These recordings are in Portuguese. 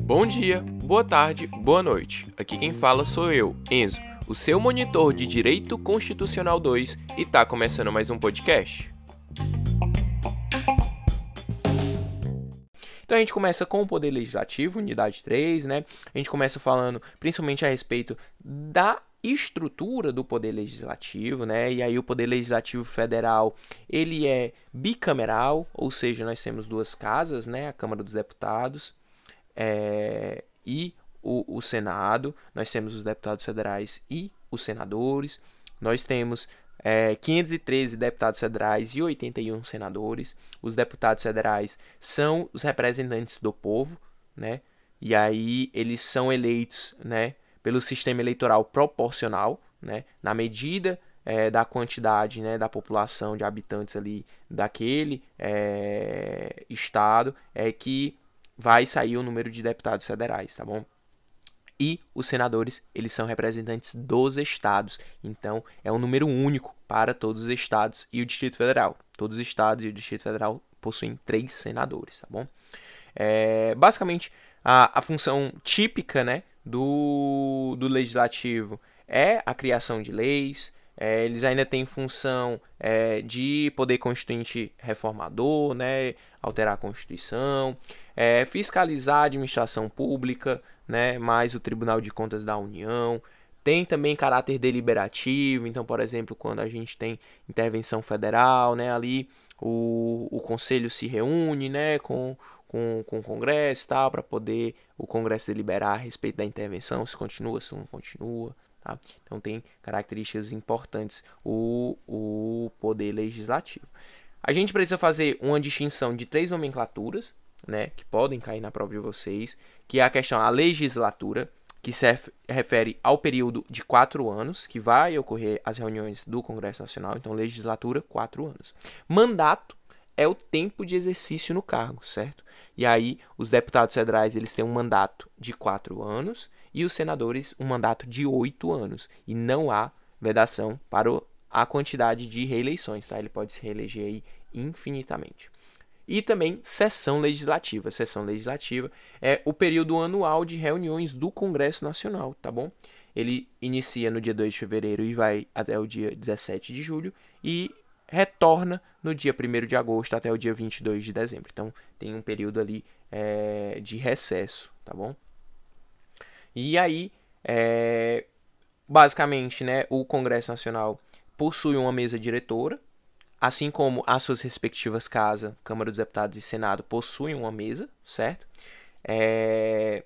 Bom dia, boa tarde, boa noite. Aqui quem fala sou eu, Enzo, o seu monitor de Direito Constitucional 2 e tá começando mais um podcast. Então a gente começa com o Poder Legislativo, unidade 3, né? A gente começa falando principalmente a respeito da estrutura do poder legislativo, né? E aí o poder legislativo federal, ele é bicameral, ou seja, nós temos duas casas, né? A Câmara dos Deputados é, e o, o Senado. Nós temos os deputados federais e os senadores. Nós temos é, 513 deputados federais e 81 senadores. Os deputados federais são os representantes do povo, né? E aí eles são eleitos, né, pelo sistema eleitoral proporcional, né, na medida é, da quantidade, né, da população de habitantes ali daquele é, estado, é que vai sair o número de deputados federais, tá bom? E os senadores, eles são representantes dos estados. Então, é um número único para todos os estados e o Distrito Federal. Todos os estados e o Distrito Federal possuem três senadores, tá bom? É, basicamente, a, a função típica né, do, do legislativo é a criação de leis, é, eles ainda têm função é, de poder constituinte reformador, né, alterar a Constituição, é, fiscalizar a administração pública, né, mais o Tribunal de Contas da União. Tem também caráter deliberativo, então, por exemplo, quando a gente tem intervenção federal, né, ali o, o Conselho se reúne né, com, com, com o Congresso tal, para poder o Congresso deliberar a respeito da intervenção, se continua, se não continua. Tá? Então tem características importantes o, o poder legislativo. A gente precisa fazer uma distinção de três nomenclaturas, né, que podem cair na prova de vocês, que é a questão da legislatura, que se refere ao período de quatro anos, que vai ocorrer as reuniões do Congresso Nacional, então legislatura, quatro anos. Mandato é o tempo de exercício no cargo, certo? E aí, os deputados federais, eles têm um mandato de quatro anos, e os senadores um mandato de oito anos. E não há vedação para a quantidade de reeleições, tá? Ele pode se reeleger aí infinitamente. E também sessão legislativa. Sessão legislativa é o período anual de reuniões do Congresso Nacional, tá bom? Ele inicia no dia 2 de fevereiro e vai até o dia 17 de julho e retorna no dia 1 de agosto até o dia 22 de dezembro. Então tem um período ali é, de recesso, tá bom? E aí, é, basicamente, né, o Congresso Nacional possui uma mesa diretora, assim como as suas respectivas casas, Câmara dos Deputados e Senado, possuem uma mesa, certo? É,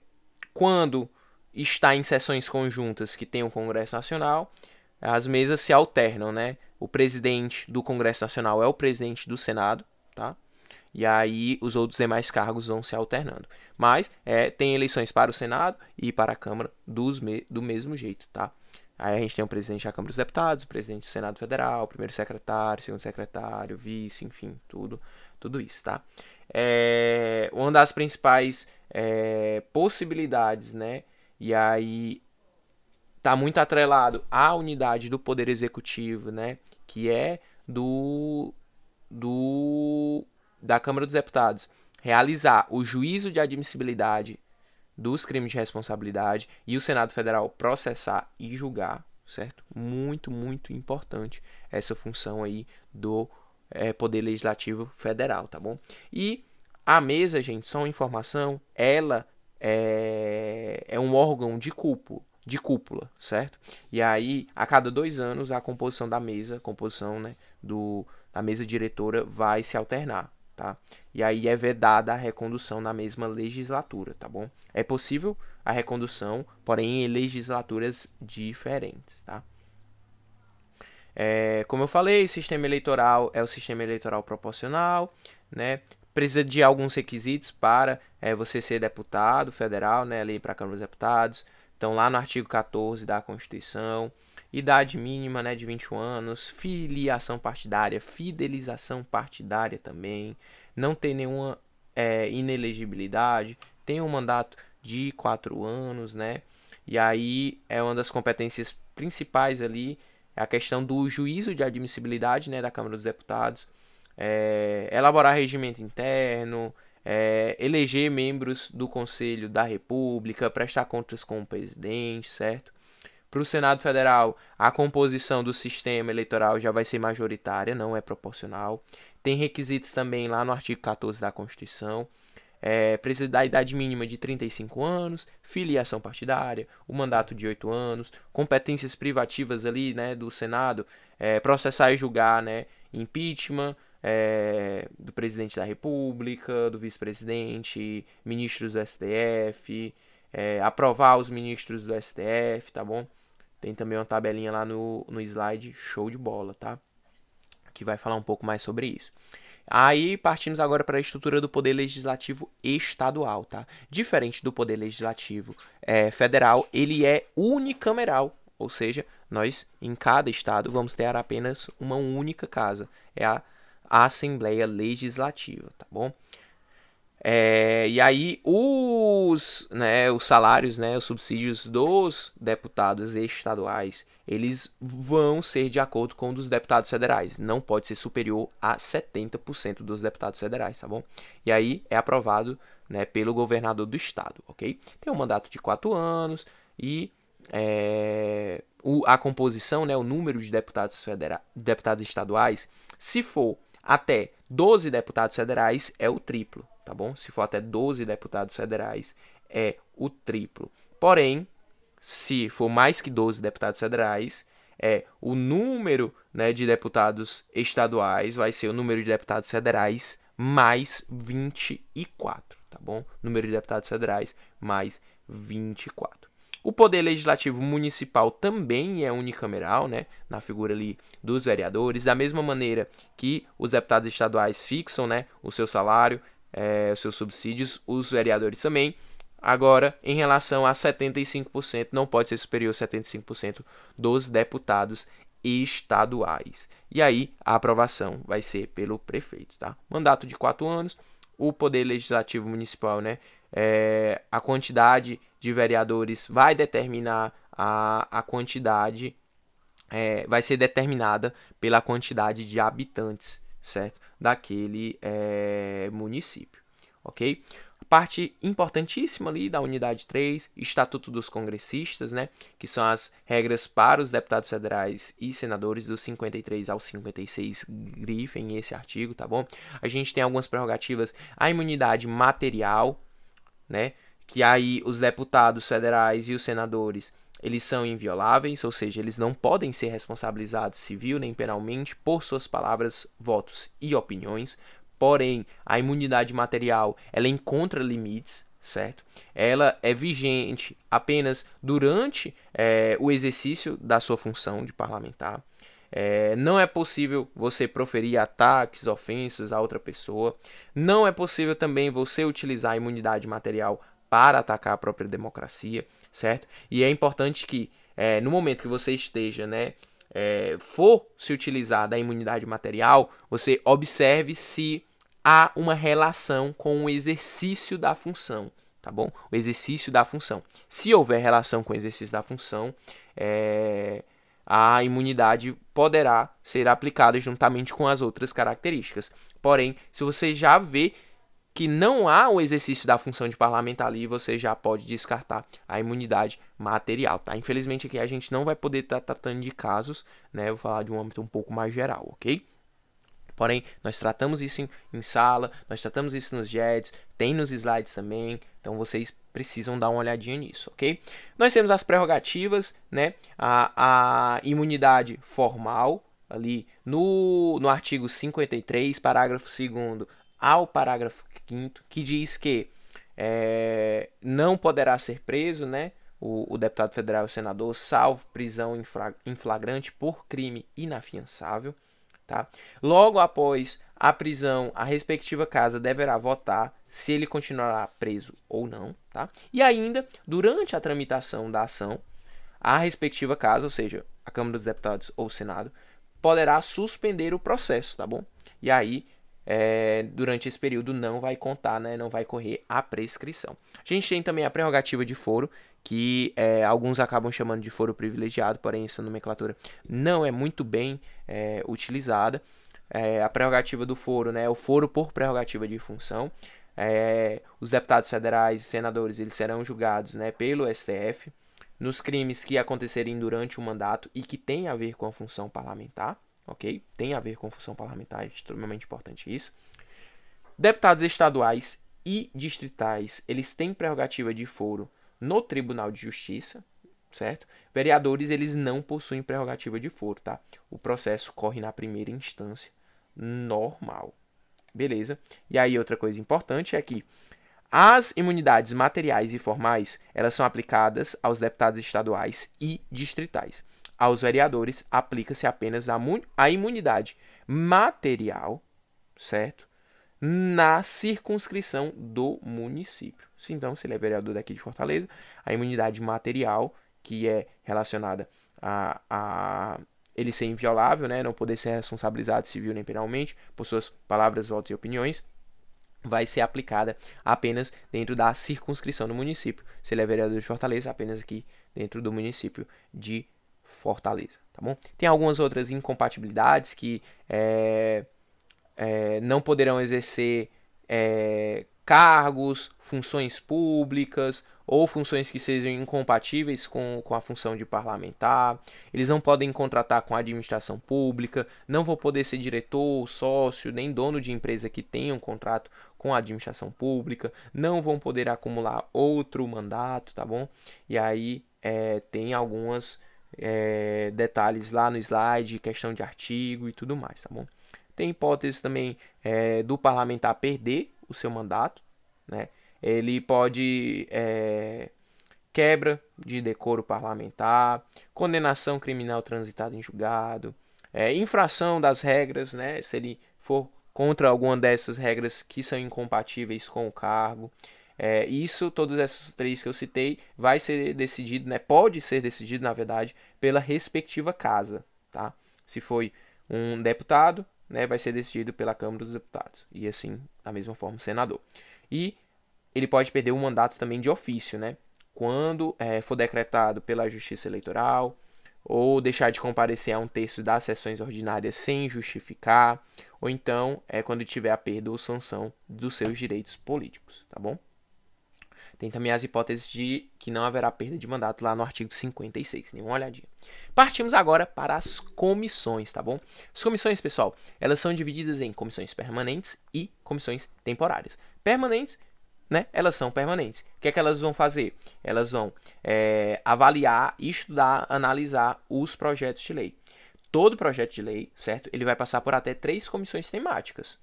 quando está em sessões conjuntas que tem o Congresso Nacional, as mesas se alternam, né? O presidente do Congresso Nacional é o presidente do Senado, tá? E aí os outros demais cargos vão se alternando. Mas é, tem eleições para o Senado e para a Câmara dos me do mesmo jeito, tá? Aí a gente tem o presidente da Câmara dos Deputados, o presidente do Senado Federal, o primeiro secretário, segundo secretário, vice, enfim, tudo, tudo isso, tá? É, uma das principais é, possibilidades, né? E aí tá muito atrelado à unidade do Poder Executivo, né? Que é do, do da Câmara dos Deputados realizar o juízo de admissibilidade dos crimes de responsabilidade e o Senado Federal processar e julgar, certo? Muito, muito importante essa função aí do é, Poder Legislativo Federal, tá bom? E a mesa, gente, só uma informação, ela é, é um órgão de cúpula, de cúpula, certo? E aí, a cada dois anos, a composição da mesa, a composição né, do, da mesa diretora vai se alternar tá? E aí é vedada a recondução na mesma legislatura, tá bom? É possível a recondução, porém em legislaturas diferentes, tá? É, como eu falei, o sistema eleitoral é o sistema eleitoral proporcional, né? Precisa de alguns requisitos para é, você ser deputado federal, né? Lei para a Câmara dos Deputados. Então, lá no artigo 14 da Constituição, idade mínima né, de 21 anos, filiação partidária, fidelização partidária também, não tem nenhuma é, inelegibilidade, tem um mandato de 4 anos, né? E aí é uma das competências principais ali, é a questão do juízo de admissibilidade né, da Câmara dos Deputados, é, elaborar regimento interno, é, eleger membros do Conselho da República, prestar contas com o presidente, certo? Para o Senado Federal, a composição do sistema eleitoral já vai ser majoritária, não é proporcional. Tem requisitos também lá no artigo 14 da Constituição. É, precisa da idade mínima de 35 anos, filiação partidária, o mandato de 8 anos, competências privativas ali, né, do Senado, é, processar e julgar, né, impeachment, é, do presidente da República, do vice-presidente, ministros do STF, é, aprovar os ministros do STF, tá bom? Tem também uma tabelinha lá no, no slide, show de bola, tá? Que vai falar um pouco mais sobre isso. Aí partimos agora para a estrutura do poder legislativo estadual, tá? Diferente do poder legislativo é, federal, ele é unicameral, ou seja, nós em cada estado vamos ter apenas uma única casa, é a a Assembleia Legislativa, tá bom? É, e aí os, né, os salários, né, os subsídios dos deputados estaduais, eles vão ser de acordo com os dos deputados federais. Não pode ser superior a 70% dos deputados federais, tá bom? E aí é aprovado né, pelo governador do estado, ok? Tem um mandato de quatro anos e é, o, a composição, né, o número de deputados, federais, deputados estaduais, se for até 12 deputados federais é o triplo, tá bom? Se for até 12 deputados federais é o triplo. Porém, se for mais que 12 deputados federais, é o número né, de deputados estaduais vai ser o número de deputados federais mais 24, tá bom? Número de deputados federais mais 24. O poder legislativo municipal também é unicameral, né, na figura ali dos vereadores, da mesma maneira que os deputados estaduais fixam, né, o seu salário, é, os seus subsídios, os vereadores também. Agora, em relação a 75%, não pode ser superior a 75% dos deputados estaduais. E aí, a aprovação vai ser pelo prefeito, tá? Mandato de quatro anos, o poder legislativo municipal, né, é, a quantidade de vereadores vai determinar a, a quantidade, é, vai ser determinada pela quantidade de habitantes, certo? Daquele é, município, ok? Parte importantíssima ali da unidade 3, Estatuto dos Congressistas, né? Que são as regras para os deputados federais e senadores dos 53 ao 56, grifem esse artigo, tá bom? A gente tem algumas prerrogativas, a imunidade material, né? Que aí os deputados federais e os senadores eles são invioláveis, ou seja, eles não podem ser responsabilizados civil nem penalmente por suas palavras, votos e opiniões. Porém, a imunidade material ela encontra limites, certo? Ela é vigente apenas durante é, o exercício da sua função de parlamentar. É, não é possível você proferir ataques, ofensas a outra pessoa. Não é possível também você utilizar a imunidade material para atacar a própria democracia, certo? E é importante que é, no momento que você esteja, né, é, for se utilizar da imunidade material, você observe se há uma relação com o exercício da função, tá bom? O exercício da função. Se houver relação com o exercício da função, é, a imunidade poderá ser aplicada juntamente com as outras características. Porém, se você já vê que não há o exercício da função de parlamentar ali, você já pode descartar a imunidade material, tá? Infelizmente aqui a gente não vai poder estar tá tratando de casos, né? Eu vou falar de um âmbito um pouco mais geral, ok? Porém, nós tratamos isso em, em sala, nós tratamos isso nos JEDs, tem nos slides também, então vocês precisam dar uma olhadinha nisso, ok? Nós temos as prerrogativas, né? A, a imunidade formal, ali no, no artigo 53, parágrafo 2 ao parágrafo 5 que diz que é, não poderá ser preso, né? O, o deputado federal e o senador, salvo prisão em flagrante por crime inafiançável. Tá? Logo após a prisão, a respectiva casa deverá votar se ele continuará preso ou não. Tá? E ainda, durante a tramitação da ação, a respectiva casa, ou seja, a Câmara dos Deputados ou o Senado, poderá suspender o processo, tá bom? E aí, é, durante esse período, não vai contar, né, não vai correr a prescrição. A gente tem também a prerrogativa de foro, que é, alguns acabam chamando de foro privilegiado, porém essa nomenclatura não é muito bem é, utilizada. é, a prerrogativa do foro, né, o foro por prerrogativa de função. É, os deputados federais e senadores eles serão julgados né, pelo STF nos crimes que acontecerem durante o mandato e que tem a ver com a função parlamentar, ok? Tem a ver com função parlamentar, é extremamente importante isso. Deputados estaduais e distritais, eles têm prerrogativa de foro no Tribunal de Justiça, certo? Vereadores, eles não possuem prerrogativa de foro, tá? O processo corre na primeira instância, normal. Beleza? E aí outra coisa importante é que as imunidades materiais e formais, elas são aplicadas aos deputados estaduais e distritais. Aos vereadores, aplica-se apenas a imunidade material, certo? Na circunscrição do município. Então, se ele é vereador daqui de Fortaleza, a imunidade material, que é relacionada a, a ele ser inviolável, né, não poder ser responsabilizado civil nem penalmente por suas palavras, votos e opiniões, vai ser aplicada apenas dentro da circunscrição do município. Se ele é vereador de Fortaleza, apenas aqui dentro do município de Fortaleza, tá bom? Tem algumas outras incompatibilidades que é, é, não poderão exercer é, cargos, funções públicas ou funções que sejam incompatíveis com, com a função de parlamentar. Eles não podem contratar com a administração pública, não vão poder ser diretor, sócio, nem dono de empresa que tenha um contrato com a administração pública, não vão poder acumular outro mandato, tá bom? E aí é, tem alguns é, detalhes lá no slide, questão de artigo e tudo mais, tá bom? Tem hipótese também é, do parlamentar perder o seu mandato, né? Ele pode é, quebra de decoro parlamentar, condenação criminal transitada em julgado, é, infração das regras, né? Se ele for contra alguma dessas regras que são incompatíveis com o cargo. É, isso, todos esses três que eu citei, vai ser decidido, né? Pode ser decidido, na verdade, pela respectiva casa, tá? Se foi um deputado, né, vai ser decidido pela Câmara dos Deputados. E assim, da mesma forma, o senador. E ele pode perder o mandato também de ofício, né? Quando é, for decretado pela Justiça Eleitoral, ou deixar de comparecer a um terço das sessões ordinárias sem justificar, ou então é quando tiver a perda ou sanção dos seus direitos políticos, tá bom? Tem também as hipóteses de que não haverá perda de mandato lá no artigo 56. Dê uma olhadinha. Partimos agora para as comissões, tá bom? As comissões, pessoal, elas são divididas em comissões permanentes e comissões temporárias. Permanentes, né? Elas são permanentes. O que é que elas vão fazer? Elas vão é, avaliar, estudar, analisar os projetos de lei. Todo projeto de lei, certo? Ele vai passar por até três comissões temáticas,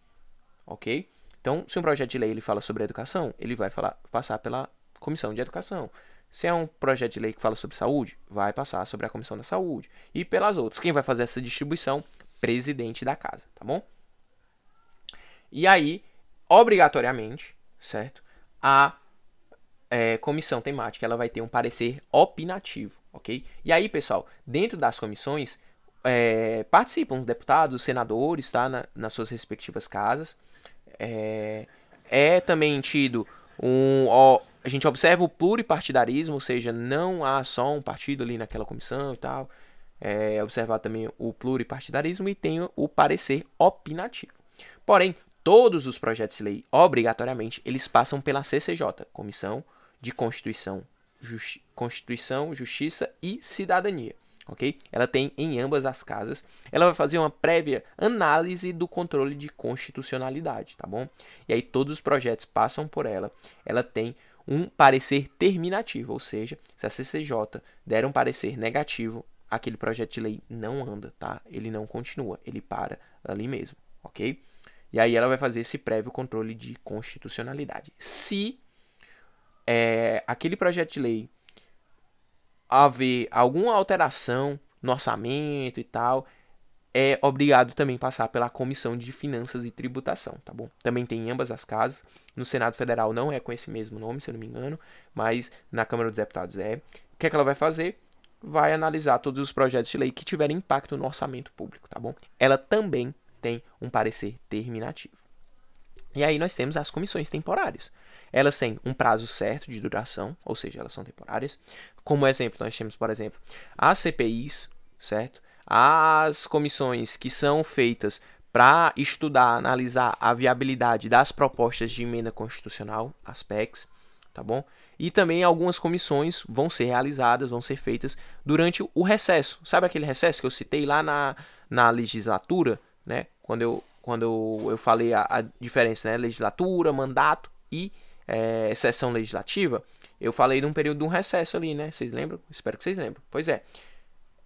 ok? Então, se um projeto de lei ele fala sobre educação, ele vai falar, passar pela comissão de educação. Se é um projeto de lei que fala sobre saúde, vai passar sobre a comissão da saúde. E pelas outras. Quem vai fazer essa distribuição? Presidente da casa, tá bom? E aí, obrigatoriamente, certo? A é, comissão temática ela vai ter um parecer opinativo, ok? E aí, pessoal, dentro das comissões é, participam deputados, senadores, tá? Na, nas suas respectivas casas é, é também tido um. Ó, a gente observa o pluripartidarismo, ou seja, não há só um partido ali naquela comissão e tal. É observar também o pluripartidarismo e tem o parecer opinativo. Porém, todos os projetos de lei, obrigatoriamente, eles passam pela CCJ, Comissão de Constituição, Justi Constituição, Justiça e Cidadania ok? Ela tem em ambas as casas. Ela vai fazer uma prévia análise do controle de constitucionalidade, tá bom? E aí todos os projetos passam por ela. Ela tem um parecer terminativo, ou seja, se a CCJ der um parecer negativo, aquele projeto de lei não anda, tá? Ele não continua, ele para ali mesmo, ok? E aí ela vai fazer esse prévio controle de constitucionalidade. Se é, aquele projeto de lei haver alguma alteração no orçamento e tal, é obrigado também passar pela Comissão de Finanças e Tributação, tá bom? Também tem em ambas as casas. No Senado Federal não é com esse mesmo nome, se eu não me engano, mas na Câmara dos Deputados é. O que é que ela vai fazer? Vai analisar todos os projetos de lei que tiverem impacto no orçamento público, tá bom? Ela também tem um parecer terminativo. E aí nós temos as comissões temporárias. Elas têm um prazo certo de duração, ou seja, elas são temporárias. Como exemplo, nós temos, por exemplo, as CPIs, certo? As comissões que são feitas para estudar, analisar a viabilidade das propostas de emenda constitucional, as PECs, tá bom? E também algumas comissões vão ser realizadas, vão ser feitas durante o recesso. Sabe aquele recesso que eu citei lá na, na legislatura, né? Quando eu, quando eu, eu falei a, a diferença, né? Legislatura, mandato e é, sessão legislativa. Eu falei de um período de um recesso ali, né? Vocês lembram? Espero que vocês lembrem. Pois é.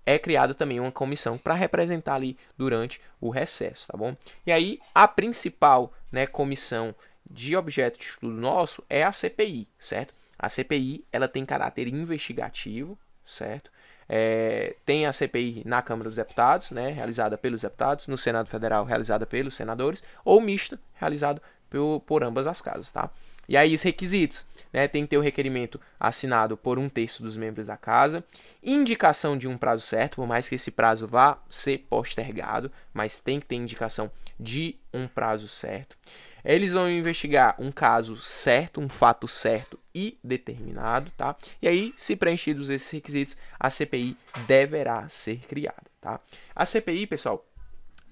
É criado também uma comissão para representar ali durante o recesso, tá bom? E aí, a principal né, comissão de objeto de estudo nosso é a CPI, certo? A CPI ela tem caráter investigativo, certo? É, tem a CPI na Câmara dos Deputados, né, realizada pelos deputados, no Senado Federal, realizada pelos senadores, ou mista, realizado por, por ambas as casas, tá? E aí os requisitos, né, tem que ter o requerimento assinado por um terço dos membros da casa, indicação de um prazo certo, por mais que esse prazo vá ser postergado, mas tem que ter indicação de um prazo certo. Eles vão investigar um caso certo, um fato certo e determinado, tá? E aí, se preenchidos esses requisitos, a CPI deverá ser criada, tá? A CPI, pessoal,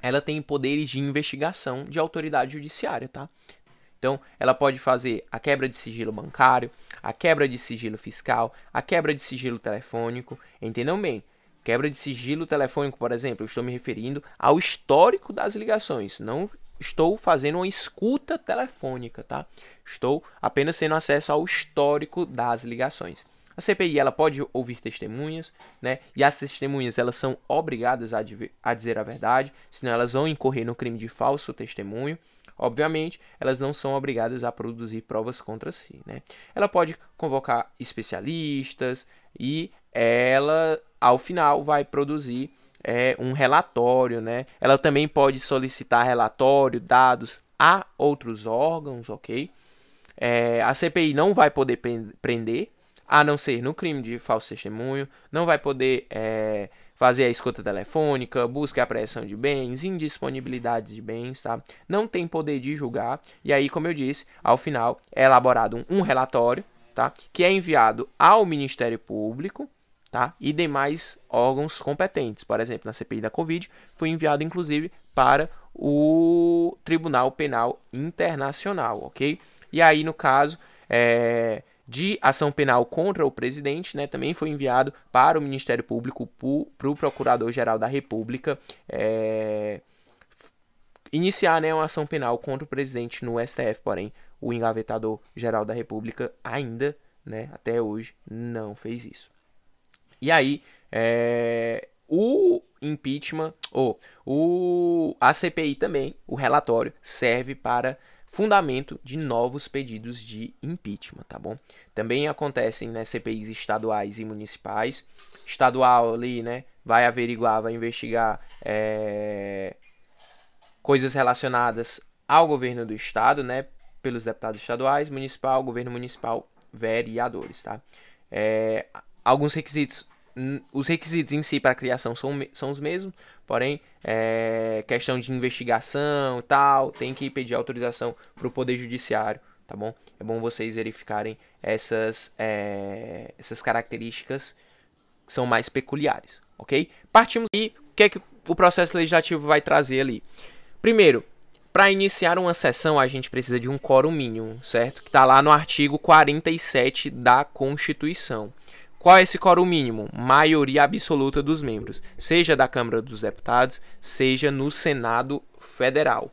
ela tem poderes de investigação de autoridade judiciária, tá? Então, ela pode fazer a quebra de sigilo bancário, a quebra de sigilo fiscal, a quebra de sigilo telefônico. Entendam bem? Quebra de sigilo telefônico, por exemplo, eu estou me referindo ao histórico das ligações, não estou fazendo uma escuta telefônica, tá? Estou apenas tendo acesso ao histórico das ligações. A CPI ela pode ouvir testemunhas, né? E as testemunhas elas são obrigadas a, a dizer a verdade, senão elas vão incorrer no crime de falso testemunho. Obviamente, elas não são obrigadas a produzir provas contra si, né? Ela pode convocar especialistas e ela, ao final, vai produzir é, um relatório, né? Ela também pode solicitar relatório, dados a outros órgãos, ok? É, a CPI não vai poder prender, a não ser no crime de falso testemunho, não vai poder é, fazer a escuta telefônica, busca a apreensão de bens, indisponibilidade de bens, tá? Não tem poder de julgar. E aí, como eu disse, ao final é elaborado um, um relatório, tá? Que é enviado ao Ministério Público, tá? E demais órgãos competentes. Por exemplo, na CPI da Covid, foi enviado inclusive para o Tribunal Penal Internacional, ok? E aí, no caso é, de ação penal contra o presidente, né, também foi enviado para o Ministério Público, para o Procurador-Geral da República, é, iniciar né, uma ação penal contra o presidente no STF, porém, o engavetador-geral da República ainda, né, até hoje, não fez isso. E aí, é, o impeachment, ou a CPI também, o relatório, serve para fundamento de novos pedidos de impeachment, tá bom? Também acontecem né, CPIs estaduais e municipais. Estadual ali, né, vai averiguar, vai investigar é, coisas relacionadas ao governo do estado, né, pelos deputados estaduais, municipal, governo municipal, vereadores, tá? É, alguns requisitos os requisitos em si para criação são, são os mesmos, porém, é, questão de investigação e tal, tem que pedir autorização para o Poder Judiciário, tá bom? É bom vocês verificarem essas, é, essas características que são mais peculiares, ok? Partimos e o que é que o processo legislativo vai trazer ali? Primeiro, para iniciar uma sessão, a gente precisa de um quórum mínimo, certo? Que está lá no artigo 47 da Constituição. Qual é esse quórum mínimo? Maioria absoluta dos membros, seja da Câmara dos Deputados, seja no Senado Federal.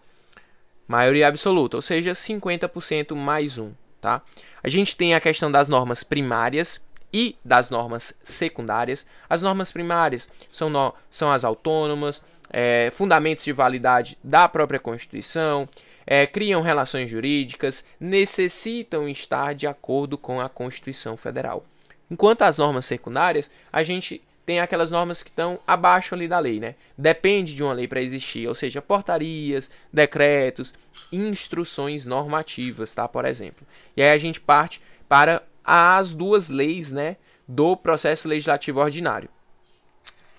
Maioria absoluta, ou seja, 50% mais um, tá? A gente tem a questão das normas primárias e das normas secundárias. As normas primárias são, no, são as autônomas, é, fundamentos de validade da própria Constituição, é, criam relações jurídicas, necessitam estar de acordo com a Constituição Federal. Enquanto as normas secundárias, a gente tem aquelas normas que estão abaixo ali da lei, né? Depende de uma lei para existir, ou seja, portarias, decretos, instruções normativas, tá? Por exemplo. E aí a gente parte para as duas leis, né, do processo legislativo ordinário.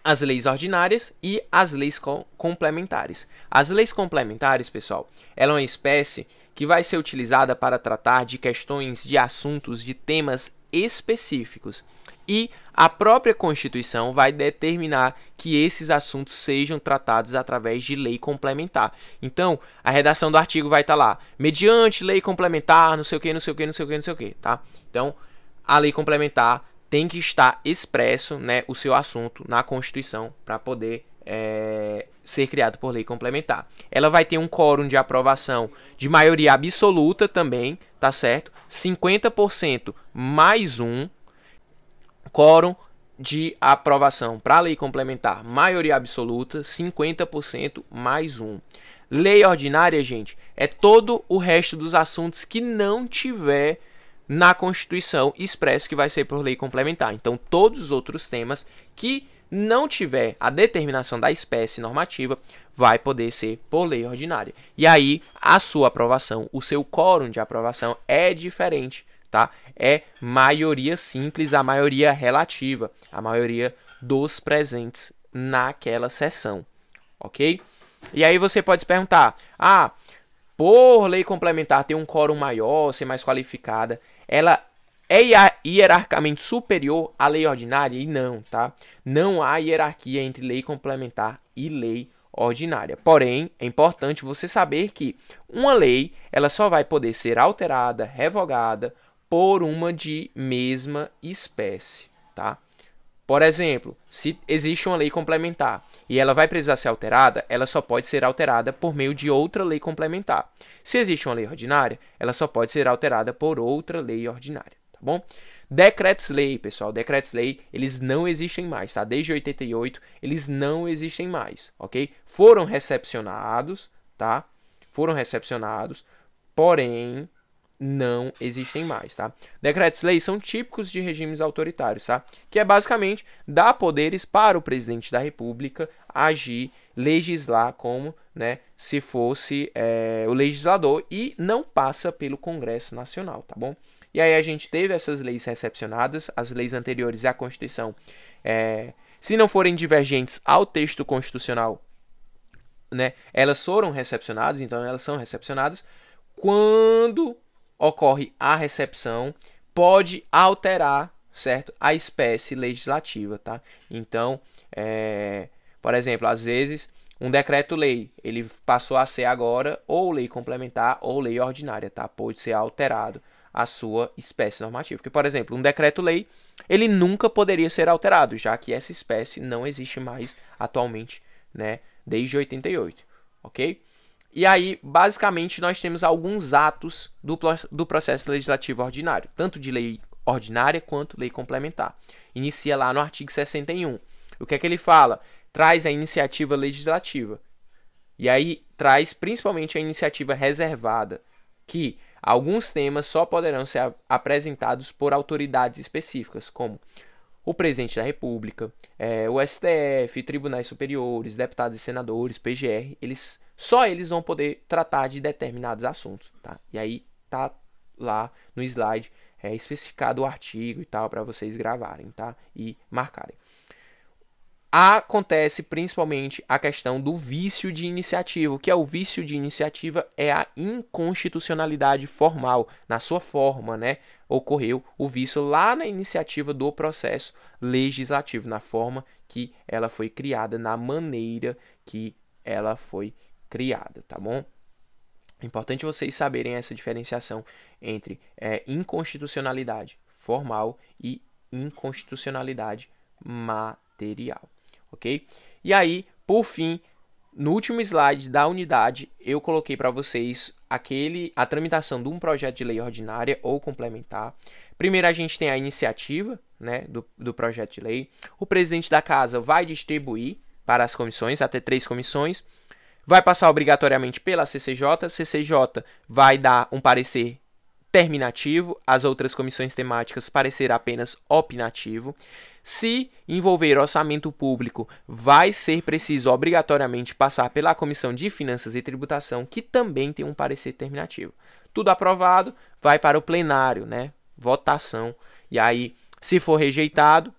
As leis ordinárias e as leis com complementares. As leis complementares, pessoal, ela é uma espécie que vai ser utilizada para tratar de questões de assuntos de temas específicos. e a própria Constituição vai determinar que esses assuntos sejam tratados através de lei complementar. Então, a redação do artigo vai estar tá lá, mediante lei complementar, não sei o que, não sei o que, não sei o que, não sei o que, tá? Então, a lei complementar tem que estar expresso, né, o seu assunto na Constituição para poder é, ser criado por lei complementar. Ela vai ter um quórum de aprovação de maioria absoluta também, tá certo? 50% mais um quórum de aprovação para lei complementar, maioria absoluta, 50% mais um. Lei ordinária, gente, é todo o resto dos assuntos que não tiver na Constituição expresso que vai ser por lei complementar. Então, todos os outros temas que não tiver a determinação da espécie normativa, vai poder ser por lei ordinária. E aí, a sua aprovação, o seu quórum de aprovação é diferente, tá? É maioria simples, a maioria relativa, a maioria dos presentes naquela sessão, ok? E aí você pode se perguntar, ah, por lei complementar ter um quórum maior, ser mais qualificada, ela é hierarquicamente superior à lei ordinária? E não, tá? Não há hierarquia entre lei complementar e lei ordinária. Porém, é importante você saber que uma lei ela só vai poder ser alterada, revogada por uma de mesma espécie, tá? Por exemplo, se existe uma lei complementar e ela vai precisar ser alterada, ela só pode ser alterada por meio de outra lei complementar. Se existe uma lei ordinária, ela só pode ser alterada por outra lei ordinária bom? Decretos-lei, pessoal, decretos-lei, eles não existem mais, tá? Desde 88, eles não existem mais, ok? Foram recepcionados, tá? Foram recepcionados, porém não existem mais, tá? Decretos-lei são típicos de regimes autoritários, tá? Que é basicamente dar poderes para o presidente da República agir, legislar como, né, se fosse é, o legislador e não passa pelo Congresso Nacional, tá bom? E aí a gente teve essas leis recepcionadas, as leis anteriores à Constituição, é, se não forem divergentes ao texto constitucional, né, elas foram recepcionadas, então elas são recepcionadas. Quando ocorre a recepção, pode alterar, certo, a espécie legislativa, tá? Então, é, por exemplo, às vezes um decreto-lei, ele passou a ser agora ou lei complementar ou lei ordinária, tá? Pode ser alterado a sua espécie normativa. Porque, por exemplo, um decreto-lei, ele nunca poderia ser alterado, já que essa espécie não existe mais atualmente, né, desde 88, ok? E aí, basicamente, nós temos alguns atos do, do processo legislativo ordinário, tanto de lei ordinária quanto lei complementar. Inicia lá no artigo 61. O que é que ele fala? Traz a iniciativa legislativa. E aí traz principalmente a iniciativa reservada, que Alguns temas só poderão ser apresentados por autoridades específicas, como o presidente da República, é, o STF, tribunais superiores, deputados e senadores, PGR, eles só eles vão poder tratar de determinados assuntos, tá? E aí tá lá no slide é, especificado o artigo e tal para vocês gravarem, tá? E marcarem acontece principalmente a questão do vício de iniciativa. O que é o vício de iniciativa? É a inconstitucionalidade formal, na sua forma, né? Ocorreu o vício lá na iniciativa do processo legislativo, na forma que ela foi criada, na maneira que ela foi criada, tá bom? Importante vocês saberem essa diferenciação entre é, inconstitucionalidade formal e inconstitucionalidade material ok? E aí, por fim, no último slide da unidade, eu coloquei para vocês aquele a tramitação de um projeto de lei ordinária ou complementar. Primeiro a gente tem a iniciativa né, do, do projeto de lei. O presidente da casa vai distribuir para as comissões, até três comissões. Vai passar obrigatoriamente pela CCJ. CCJ vai dar um parecer terminativo, as outras comissões temáticas parecer apenas opinativo. Se envolver orçamento público, vai ser preciso obrigatoriamente passar pela Comissão de Finanças e Tributação, que também tem um parecer terminativo. Tudo aprovado, vai para o plenário, né? Votação. E aí, se for rejeitado,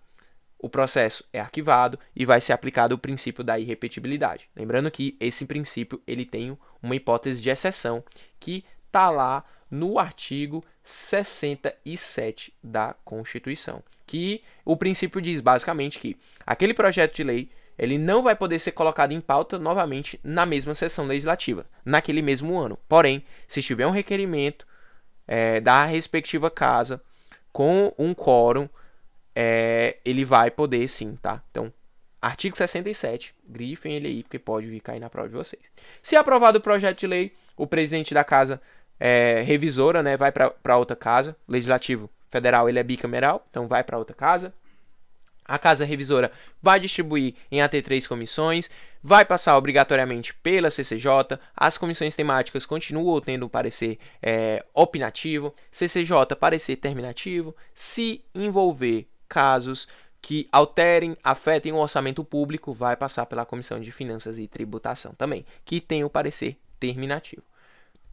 o processo é arquivado e vai ser aplicado o princípio da irrepetibilidade. Lembrando que esse princípio ele tem uma hipótese de exceção que está lá no artigo 67 da Constituição, que o princípio diz basicamente que aquele projeto de lei ele não vai poder ser colocado em pauta novamente na mesma sessão legislativa, naquele mesmo ano. Porém, se tiver um requerimento é, da respectiva casa com um quórum, é, ele vai poder sim, tá? Então, artigo 67, grifem ele aí, porque pode vir cair na prova de vocês. Se aprovado o projeto de lei, o presidente da casa é, revisora, né, vai para outra casa, legislativo federal ele é bicameral, então vai para outra casa. A casa revisora vai distribuir em até três comissões, vai passar obrigatoriamente pela CCJ, as comissões temáticas continuam tendo parecer é, opinativo, CCJ parecer terminativo, se envolver casos que alterem, afetem o orçamento público, vai passar pela Comissão de Finanças e Tributação também, que tem o parecer terminativo.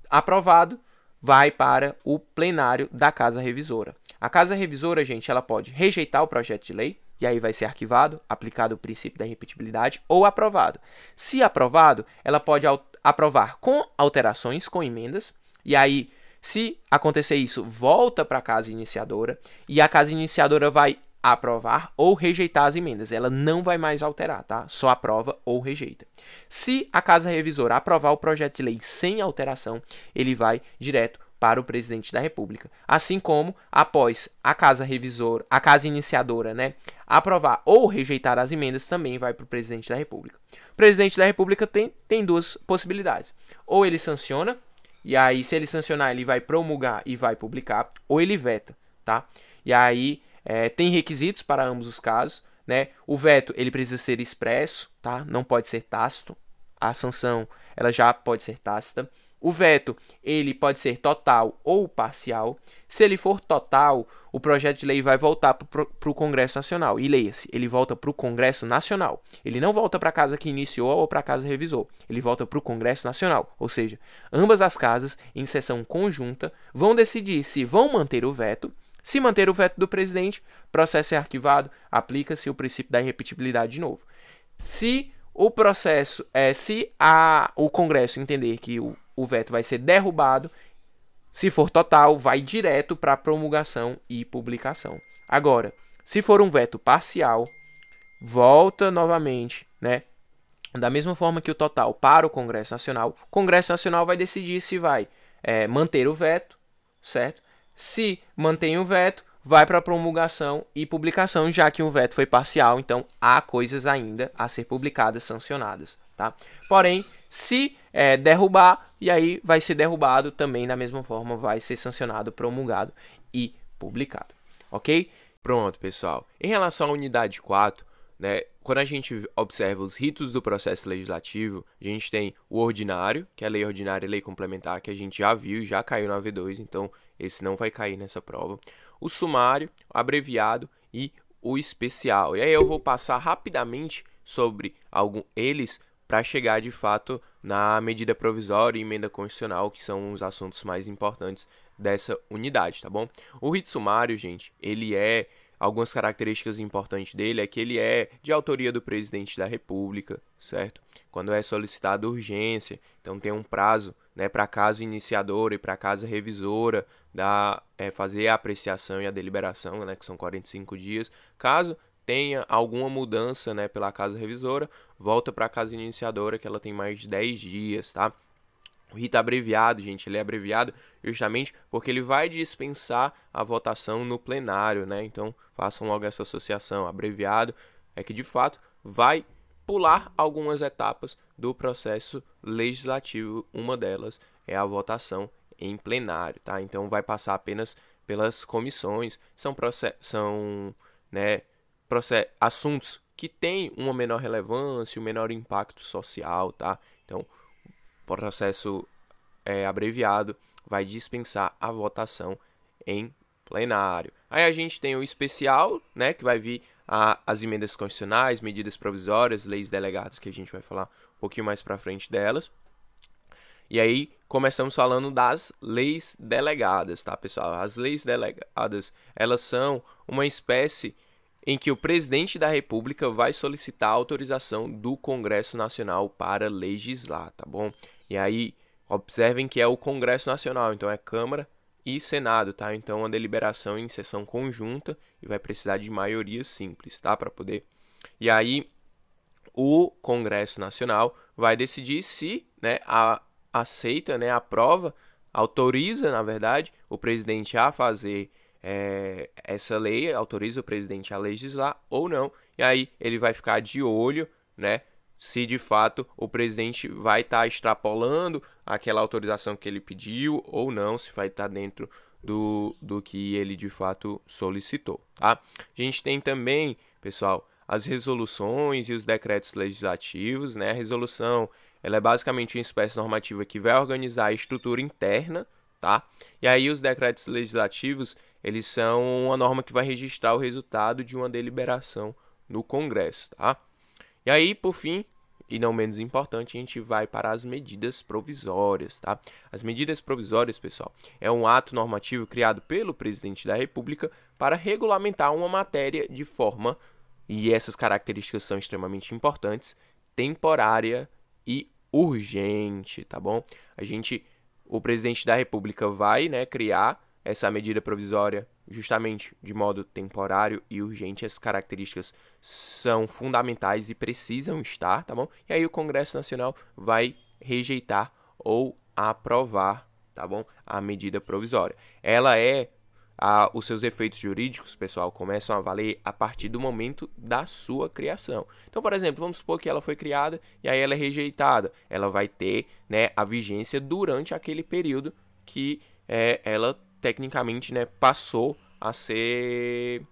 Aprovado, vai para o plenário da Casa Revisora. A Casa Revisora, gente, ela pode rejeitar o projeto de lei, e aí vai ser arquivado, aplicado o princípio da repetibilidade, ou aprovado. Se aprovado, ela pode aprovar com alterações, com emendas, e aí, se acontecer isso, volta para a casa iniciadora, e a casa iniciadora vai aprovar ou rejeitar as emendas. Ela não vai mais alterar, tá? Só aprova ou rejeita. Se a casa revisora aprovar o projeto de lei sem alteração, ele vai direto para o presidente da República. Assim como, após a casa revisora, a casa iniciadora, né, aprovar ou rejeitar as emendas, também vai para o presidente da República. O presidente da República tem, tem duas possibilidades. Ou ele sanciona, e aí, se ele sancionar, ele vai promulgar e vai publicar, ou ele veta, tá? E aí, é, tem requisitos para ambos os casos, né? O veto, ele precisa ser expresso, tá? Não pode ser tácito. A sanção, ela já pode ser tácita. O veto, ele pode ser total ou parcial. Se ele for total, o projeto de lei vai voltar para o Congresso Nacional. E leia-se, ele volta para o Congresso Nacional. Ele não volta para a casa que iniciou ou para a casa revisou. Ele volta para o Congresso Nacional. Ou seja, ambas as casas, em sessão conjunta, vão decidir se vão manter o veto. Se manter o veto do presidente, processo é arquivado, aplica-se o princípio da irrepetibilidade de novo. Se o processo, é, se a, o Congresso entender que o o veto vai ser derrubado. Se for total, vai direto para promulgação e publicação. Agora, se for um veto parcial, volta novamente, né? Da mesma forma que o total para o Congresso Nacional, o Congresso Nacional vai decidir se vai é, manter o veto, certo? Se mantém o veto, vai para promulgação e publicação, já que o veto foi parcial, então há coisas ainda a ser publicadas, sancionadas, tá? Porém, se é, derrubar, e aí vai ser derrubado também da mesma forma, vai ser sancionado, promulgado e publicado. Ok? Pronto, pessoal. Em relação à unidade 4, né, quando a gente observa os ritos do processo legislativo, a gente tem o ordinário, que é a lei ordinária e lei complementar, que a gente já viu, já caiu na V2, então esse não vai cair nessa prova. O sumário, abreviado e o especial. E aí eu vou passar rapidamente sobre algum eles para chegar de fato na medida provisória e emenda constitucional, que são os assuntos mais importantes dessa unidade, tá bom? O rito sumário, gente, ele é algumas características importantes dele é que ele é de autoria do presidente da República, certo? Quando é solicitada urgência, então tem um prazo, né, para a casa iniciadora e para a casa revisora da é, fazer a apreciação e a deliberação, né, que são 45 dias. Caso tenha alguma mudança né, pela casa revisora, volta para a casa iniciadora, que ela tem mais de 10 dias, tá? O rito abreviado, gente, ele é abreviado justamente porque ele vai dispensar a votação no plenário, né? Então, façam logo essa associação. Abreviado é que, de fato, vai pular algumas etapas do processo legislativo. Uma delas é a votação em plenário, tá? Então, vai passar apenas pelas comissões. São, são né, assuntos que têm uma menor relevância, um menor impacto social, tá? Então, processo é, abreviado vai dispensar a votação em plenário. Aí a gente tem o especial, né, que vai vir a, as emendas constitucionais, medidas provisórias, leis delegadas, que a gente vai falar um pouquinho mais para frente delas. E aí começamos falando das leis delegadas, tá, pessoal? As leis delegadas, elas são uma espécie em que o presidente da República vai solicitar autorização do Congresso Nacional para legislar, tá bom? E aí, Observem que é o Congresso Nacional, então é Câmara e Senado, tá? Então uma deliberação em sessão conjunta e vai precisar de maioria simples, tá? Para poder. E aí o Congresso Nacional vai decidir se, né, a, aceita, né, aprova, autoriza, na verdade, o presidente a fazer é, essa lei, autoriza o presidente a legislar ou não. E aí ele vai ficar de olho, né, se de fato o presidente vai estar tá extrapolando aquela autorização que ele pediu ou não, se vai estar tá dentro do, do que ele de fato solicitou, tá? A gente tem também, pessoal, as resoluções e os decretos legislativos, né? A resolução, ela é basicamente uma espécie normativa que vai organizar a estrutura interna, tá? E aí os decretos legislativos, eles são uma norma que vai registrar o resultado de uma deliberação no Congresso, tá? E aí, por fim, e não menos importante, a gente vai para as medidas provisórias, tá? As medidas provisórias, pessoal, é um ato normativo criado pelo presidente da República para regulamentar uma matéria de forma, e essas características são extremamente importantes, temporária e urgente, tá bom? A gente, o presidente da República vai, né, criar essa medida provisória justamente de modo temporário e urgente. As características são fundamentais e precisam estar, tá bom? E aí o Congresso Nacional vai rejeitar ou aprovar, tá bom? A medida provisória. Ela é a, os seus efeitos jurídicos, pessoal, começam a valer a partir do momento da sua criação. Então, por exemplo, vamos supor que ela foi criada e aí ela é rejeitada. Ela vai ter né, a vigência durante aquele período que é, ela tecnicamente, né, passou a ser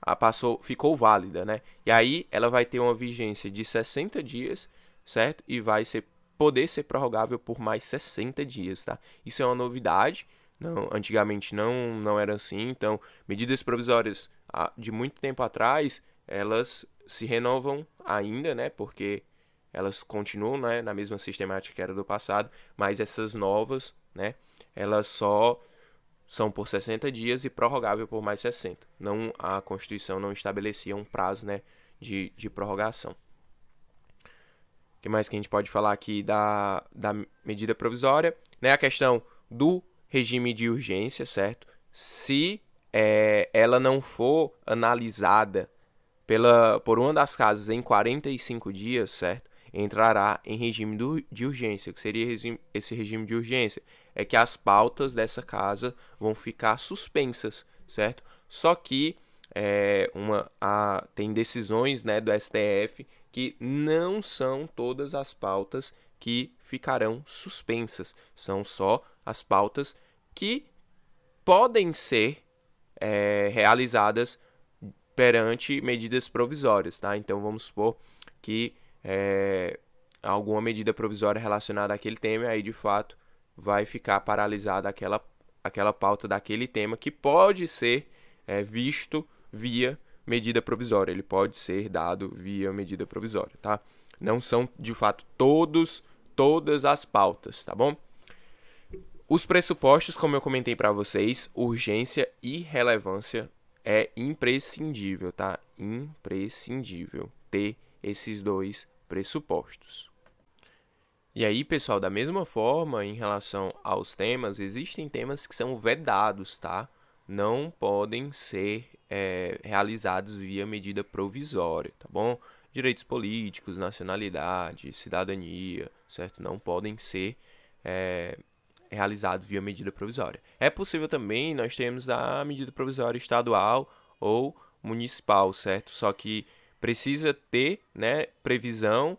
a passou, ficou válida, né? E aí ela vai ter uma vigência de 60 dias, certo? E vai ser poder ser prorrogável por mais 60 dias, tá? Isso é uma novidade. Não, antigamente não não era assim. Então, medidas provisórias de muito tempo atrás, elas se renovam ainda, né? Porque elas continuam né, na mesma sistemática que era do passado, mas essas novas, né? Elas só são por 60 dias e prorrogável por mais 60. Não, a Constituição não estabelecia um prazo né, de, de prorrogação. O que mais que a gente pode falar aqui da, da medida provisória? Né, a questão do regime de urgência, certo? Se é, ela não for analisada pela, por uma das casas em 45 dias, certo? Entrará em regime do, de urgência. O que seria esse regime de urgência? É que as pautas dessa casa vão ficar suspensas, certo? Só que é, uma, a, tem decisões né, do STF que não são todas as pautas que ficarão suspensas, são só as pautas que podem ser é, realizadas perante medidas provisórias, tá? Então vamos supor que é, alguma medida provisória relacionada àquele tema, aí de fato vai ficar paralisada aquela, aquela pauta daquele tema que pode ser é, visto via medida provisória. Ele pode ser dado via medida provisória, tá? Não são de fato todos todas as pautas, tá bom? Os pressupostos, como eu comentei para vocês, urgência e relevância é imprescindível, tá? Imprescindível ter esses dois pressupostos. E aí, pessoal, da mesma forma, em relação aos temas, existem temas que são vedados, tá? Não podem ser é, realizados via medida provisória, tá bom? Direitos políticos, nacionalidade, cidadania, certo? Não podem ser é, realizados via medida provisória. É possível também, nós temos a medida provisória estadual ou municipal, certo? Só que precisa ter né, previsão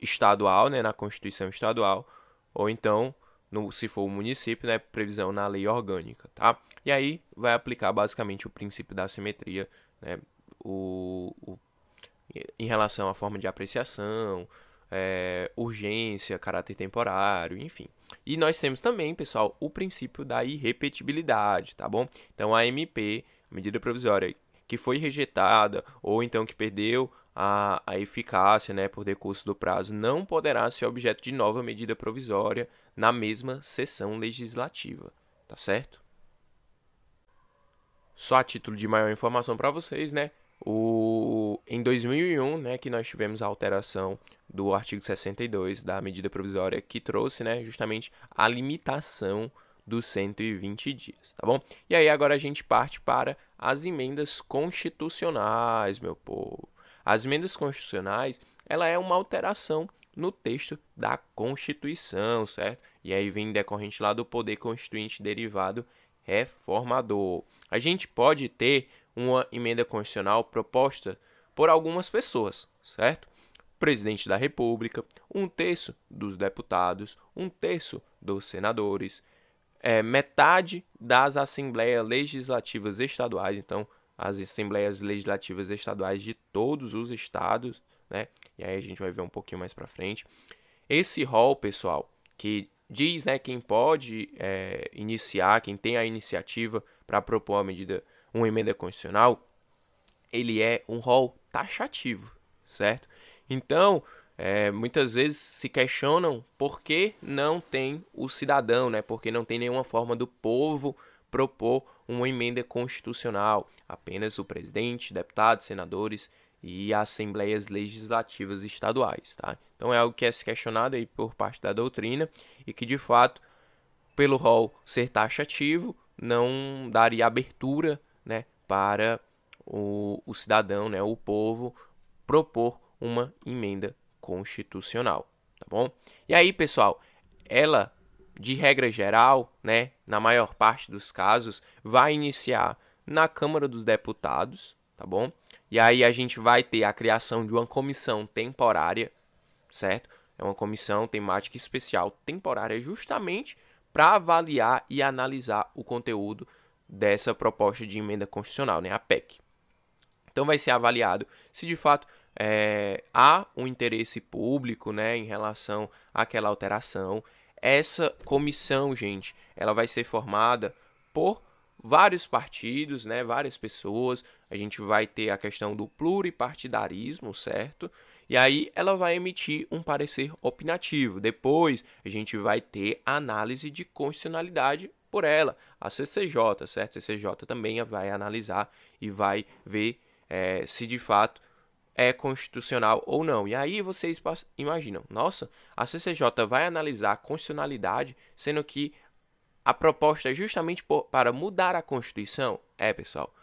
estadual, né, na Constituição estadual, ou então, no, se for o município, né, previsão na lei orgânica, tá? E aí vai aplicar basicamente o princípio da simetria, né, o, o em relação à forma de apreciação, é, urgência, caráter temporário, enfim. E nós temos também, pessoal, o princípio da irrepetibilidade, tá bom? Então a MP, medida provisória que foi rejeitada ou então que perdeu a, a eficácia né, por decurso do prazo não poderá ser objeto de nova medida provisória na mesma sessão legislativa, tá certo? Só a título de maior informação para vocês, né? o, em 2001, né, que nós tivemos a alteração do artigo 62 da medida provisória que trouxe, né, justamente a limitação dos 120 dias, tá bom? E aí agora a gente parte para as emendas constitucionais, meu povo. As emendas constitucionais, ela é uma alteração no texto da Constituição, certo? E aí vem decorrente lá do poder constituinte derivado reformador. A gente pode ter uma emenda constitucional proposta por algumas pessoas, certo? Presidente da República, um terço dos deputados, um terço dos senadores, é, metade das assembleias legislativas estaduais, então as assembleias legislativas estaduais de todos os estados, né? E aí a gente vai ver um pouquinho mais para frente. Esse rol, pessoal, que diz, né, quem pode é, iniciar, quem tem a iniciativa para propor uma medida, uma emenda constitucional, ele é um rol taxativo, certo? Então, é, muitas vezes se questionam por que não tem o cidadão, né? Porque não tem nenhuma forma do povo propor uma emenda constitucional. Apenas o presidente, deputados, senadores e assembleias legislativas estaduais, tá? Então é algo que é questionado aí por parte da doutrina e que de fato, pelo rol ser taxativo, não daria abertura, né, para o, o cidadão, né, o povo propor uma emenda constitucional, tá bom? E aí, pessoal, ela de regra geral, né, na maior parte dos casos, vai iniciar na Câmara dos Deputados, tá bom? E aí a gente vai ter a criação de uma comissão temporária, certo? É uma comissão temática especial temporária justamente para avaliar e analisar o conteúdo dessa proposta de emenda constitucional, né, a PEC. Então vai ser avaliado se de fato é, há um interesse público né, em relação àquela alteração. Essa comissão, gente, ela vai ser formada por vários partidos, né, várias pessoas. A gente vai ter a questão do pluripartidarismo, certo? E aí ela vai emitir um parecer opinativo. Depois a gente vai ter análise de constitucionalidade por ela, a CCJ, certo? A CCJ também vai analisar e vai ver é, se de fato é constitucional ou não. E aí vocês imaginam, nossa, a CCJ vai analisar a constitucionalidade, sendo que a proposta é justamente por, para mudar a Constituição? É, pessoal,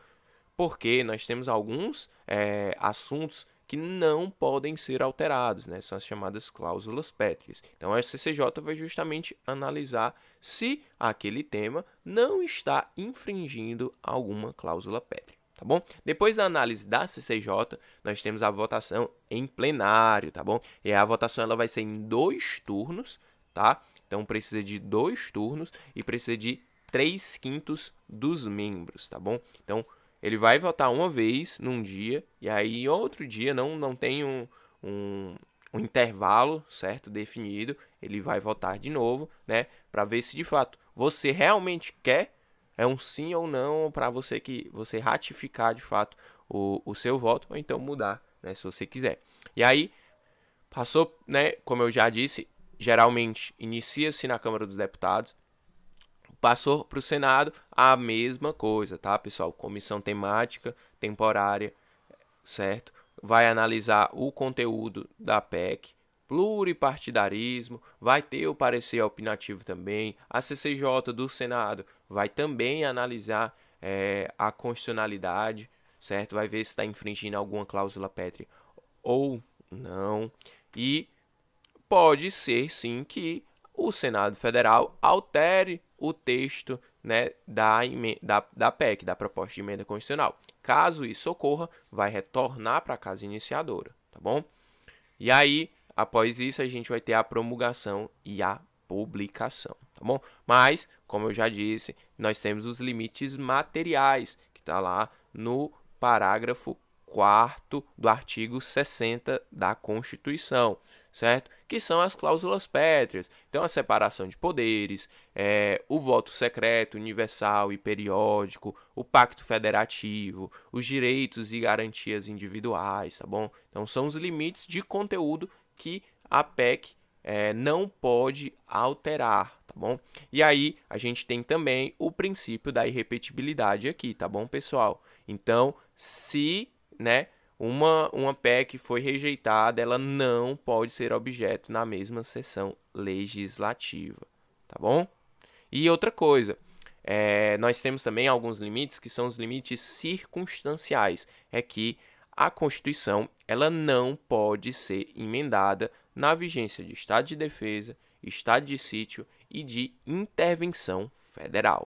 porque nós temos alguns é, assuntos que não podem ser alterados, né? São as chamadas cláusulas pétreas. Então a CCJ vai justamente analisar se aquele tema não está infringindo alguma cláusula pétrea tá bom? Depois da análise da CCJ, nós temos a votação em plenário, tá bom? E a votação ela vai ser em dois turnos, tá? Então precisa de dois turnos e precisa de três quintos dos membros, tá bom? Então ele vai votar uma vez num dia e aí outro dia não, não tem um, um, um intervalo certo definido, ele vai votar de novo, né? Para ver se de fato você realmente quer é um sim ou não para você que você ratificar de fato o, o seu voto ou então mudar, né, se você quiser. E aí passou, né, como eu já disse, geralmente inicia-se na Câmara dos Deputados, passou para o Senado a mesma coisa, tá, pessoal? Comissão temática temporária, certo? Vai analisar o conteúdo da PEC, pluripartidarismo, vai ter o parecer opinativo também. A CCJ do Senado vai também analisar é, a constitucionalidade, certo? Vai ver se está infringindo alguma cláusula pétrea ou não. E pode ser sim que o Senado Federal altere o texto né, da, da, da PEC, da proposta de emenda constitucional. Caso isso ocorra, vai retornar para a casa iniciadora, tá bom? E aí Após isso, a gente vai ter a promulgação e a publicação, tá bom? Mas, como eu já disse, nós temos os limites materiais, que está lá no parágrafo 4 do artigo 60 da Constituição, certo? Que são as cláusulas pétreas. Então, a separação de poderes, é, o voto secreto, universal e periódico, o pacto federativo, os direitos e garantias individuais, tá bom? Então, são os limites de conteúdo que a PEC é, não pode alterar, tá bom? E aí a gente tem também o princípio da irrepetibilidade aqui, tá bom, pessoal? Então, se né, uma, uma PEC foi rejeitada, ela não pode ser objeto na mesma sessão legislativa, tá bom? E outra coisa, é, nós temos também alguns limites que são os limites circunstanciais. É que a Constituição ela não pode ser emendada na vigência de estado de defesa, estado de sítio e de intervenção federal.